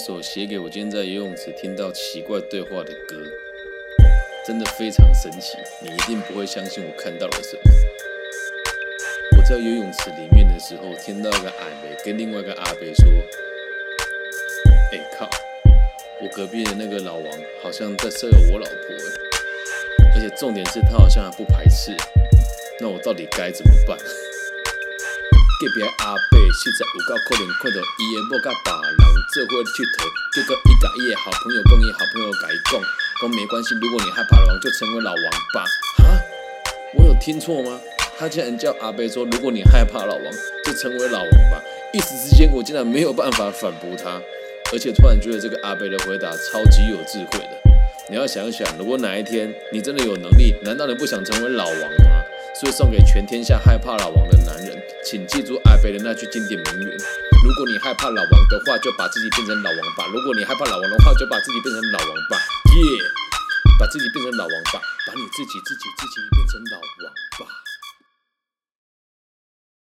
首写给我今天在游泳池听到奇怪对话的歌，真的非常神奇。你一定不会相信我看到了什么。我在游泳池里面的时候，听到一个阿伯跟另外一个阿伯说：“哎靠，我隔壁的那个老王好像在骚扰我老婆，而且重点是他好像还不排斥。那我到底该怎么办？”隔壁阿伯实在有够可能看到伊的某甲别人做伙佚佗，结果伊甲伊的好朋友讲，伊好朋友甲伊讲，讲没关系，如果你害怕老王，就成为老王吧。哈，我有听错吗？他竟然叫阿贝说，如果你害怕老王，就成为老王吧。一时之间，我竟然没有办法反驳他，而且突然觉得这个阿贝的回答超级有智慧的。你要想想，如果哪一天你真的有能力，难道你不想成为老王吗？所以送给全天下害怕老王的男人，请记住阿贝的那句经典名言：如果你害怕老王的话，就把自己变成老王吧；如果你害怕老王的话，就把自己变成老王吧。耶，把自己变成老王吧，把你自己自己自己变成老王吧。